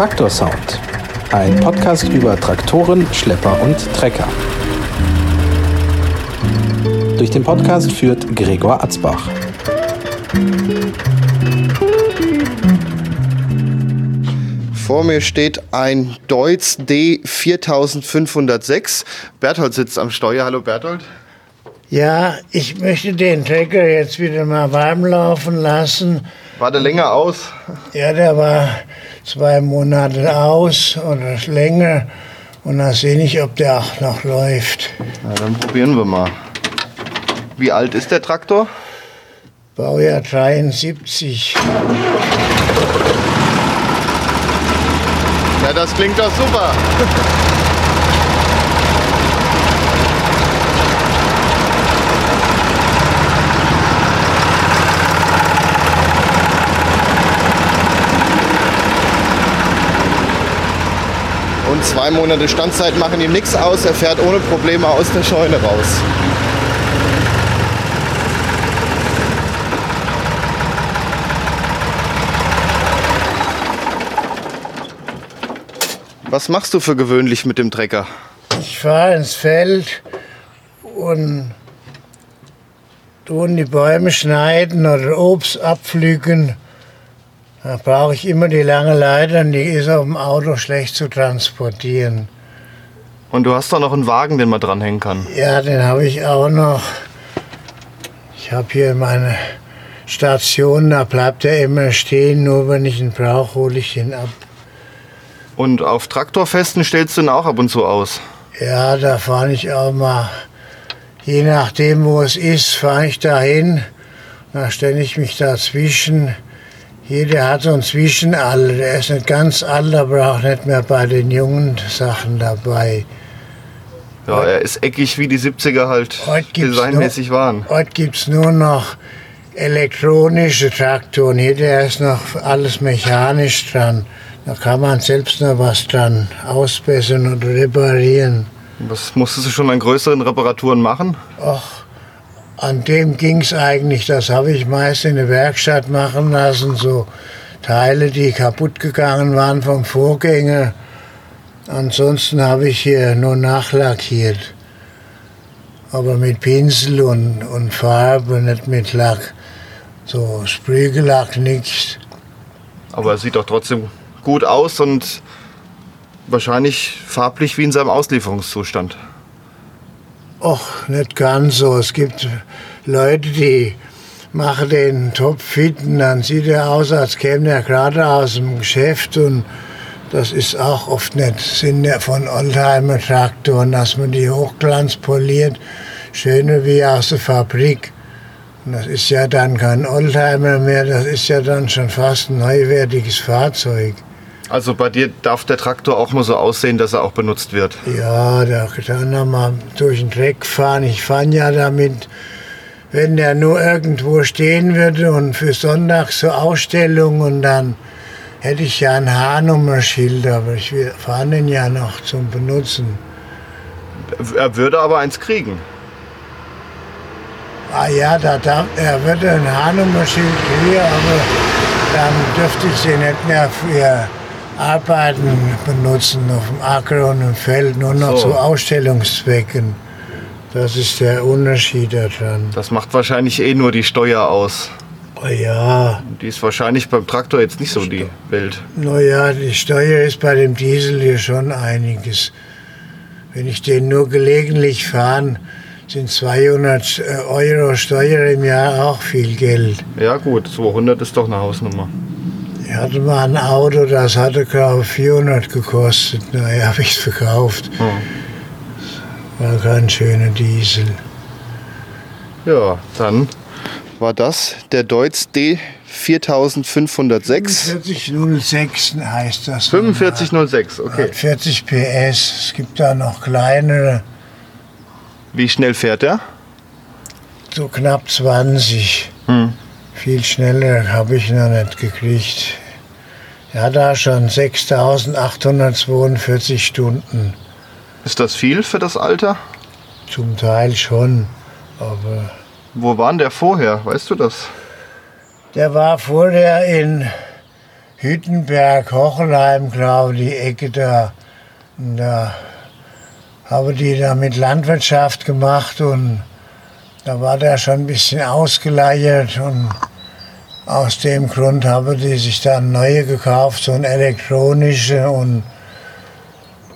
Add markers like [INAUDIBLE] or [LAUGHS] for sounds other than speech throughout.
Traktorsound. Ein Podcast über Traktoren, Schlepper und Trecker. Durch den Podcast führt Gregor Atzbach. Vor mir steht ein Deutz D4506. Berthold sitzt am Steuer. Hallo Berthold. Ja, ich möchte den Trecker jetzt wieder mal warm laufen lassen. War der länger aus? Ja, der war zwei Monate aus oder länger. Und dann sehe ich, ob der auch noch läuft. Na, dann probieren wir mal. Wie alt ist der Traktor? Baujahr 73. Ja, das klingt doch super. [LAUGHS] Und zwei Monate Standzeit machen ihm nichts aus. Er fährt ohne Probleme aus der Scheune raus. Was machst du für gewöhnlich mit dem Trecker? Ich fahre ins Feld und tun die Bäume schneiden oder Obst abpflücken. Da brauche ich immer die lange Leiter und die ist auf dem Auto schlecht zu transportieren. Und du hast doch noch einen Wagen, den man dranhängen kann. Ja, den habe ich auch noch. Ich habe hier meine Station, da bleibt er immer stehen, nur wenn ich ihn brauche, hole ich ihn ab. Und auf Traktorfesten stellst du ihn auch ab und zu aus. Ja, da fahre ich auch mal, je nachdem wo es ist, fahre ich da hin. Da stelle ich mich dazwischen. Jeder hat so ein Zwischenalter. Der ist nicht ganz alt, aber auch nicht mehr bei den jungen Sachen dabei. Ja, er ist eckig wie die 70er halt designmäßig waren. Heute gibt es nur noch elektronische Traktoren. Hier der ist noch alles mechanisch dran. Da kann man selbst noch was dran ausbessern oder reparieren. Was musstest du schon an größeren Reparaturen machen? Ach, an dem ging es eigentlich. Das habe ich meist in der Werkstatt machen lassen. So Teile, die kaputt gegangen waren vom Vorgänger. Ansonsten habe ich hier nur nachlackiert. Aber mit Pinsel und, und Farbe, nicht mit Lack. So Sprühgelack, nichts. Aber er sieht doch trotzdem gut aus und wahrscheinlich farblich wie in seinem Auslieferungszustand. Och, nicht ganz so. Es gibt Leute, die machen den Topf fit und dann sieht er aus, als käme er gerade aus dem Geschäft und das ist auch oft nicht Sinn von Oldtimer-Traktoren, dass man die hochglanz poliert, schöner wie aus der Fabrik. Und das ist ja dann kein Oldtimer mehr, das ist ja dann schon fast ein neuwertiges Fahrzeug. Also bei dir darf der Traktor auch mal so aussehen, dass er auch benutzt wird. Ja, da kann er mal durch den Dreck fahren. Ich fahre ja damit, wenn der nur irgendwo stehen würde und für Sonntag zur Ausstellung und dann hätte ich ja ein Haarnummerschild, aber ich fahre den ja noch zum Benutzen. Er würde aber eins kriegen. Ah ja, da darf, er würde ein Haarnummerschild kriegen, aber dann dürfte ich sie nicht mehr für Arbeiten benutzen auf dem Acker und im Feld, nur noch So. zu Ausstellungszwecken. Das ist der Unterschied daran. Das macht wahrscheinlich eh nur die Steuer aus. Oh ja, Die ist wahrscheinlich beim Traktor jetzt nicht so die Welt. naja, die Steuer ist bei dem Diesel hier schon einiges. Wenn ich den nur gelegentlich fahre, sind 200 Euro Steuer im Jahr auch viel Geld. Ja gut, 200 ist doch eine Hausnummer. Ich hatte mal ein Auto, das hatte glaube ich 400 gekostet. Naja, [LAUGHS] habe ich es verkauft. War kein schöner Diesel. Ja, dann war das der Deutz D4506. 4506 heißt das. 4506, okay. Hat 40 PS. Es gibt da noch kleinere, Wie schnell fährt er? so knapp 20. Hm. Viel schneller habe ich noch nicht gekriegt. Hat da schon 6842 Stunden. Ist das viel für das Alter? Zum Teil schon. Aber Wo war denn der vorher? Weißt du das? der war vorher in Hüttenberg, Hochelheim, glaube ich, die Ecke da. Und da habe die da mit Landwirtschaft gemacht und da war der schon ein bisschen ausgeleiert und aus dem Grund habe die sich dann neue gekauft, so ein elektronische und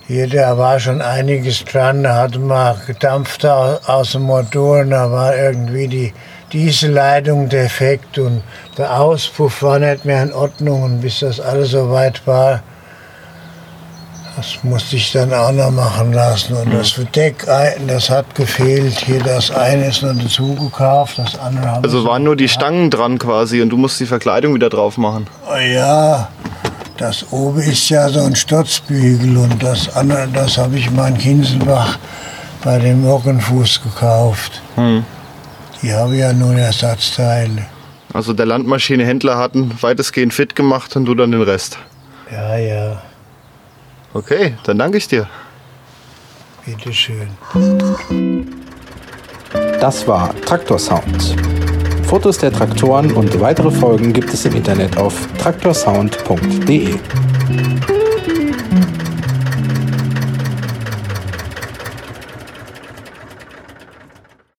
hier, da war schon einiges dran, da hatte man gedampft aus dem Motor und da war irgendwie die Dieselleitung defekt und der Auspuff war nicht mehr in Ordnung und bis das alles soweit war, das musste ich dann auch noch machen lassen. Und das Verdeck, das hat gefehlt. Hier das eine ist noch dazu gekauft, das andere habe Also waren nur die Stangen dran quasi und du musst die Verkleidung wieder drauf machen. Oh ja, das oben ist ja so ein Stutzbügel und das andere, das habe ich mal in Kinselbach bei dem Mockenfuß gekauft. Hm. Die habe ja nur Ersatzteile. Also der Landmaschinehändler hat ihn weitestgehend fit gemacht und du dann den Rest. Ja, ja, Okay, dann danke ich dir. bitteschön. Das war Traktor Sound. Fotos der Traktoren und weitere Folgen gibt es im Internet auf traktorsound.de.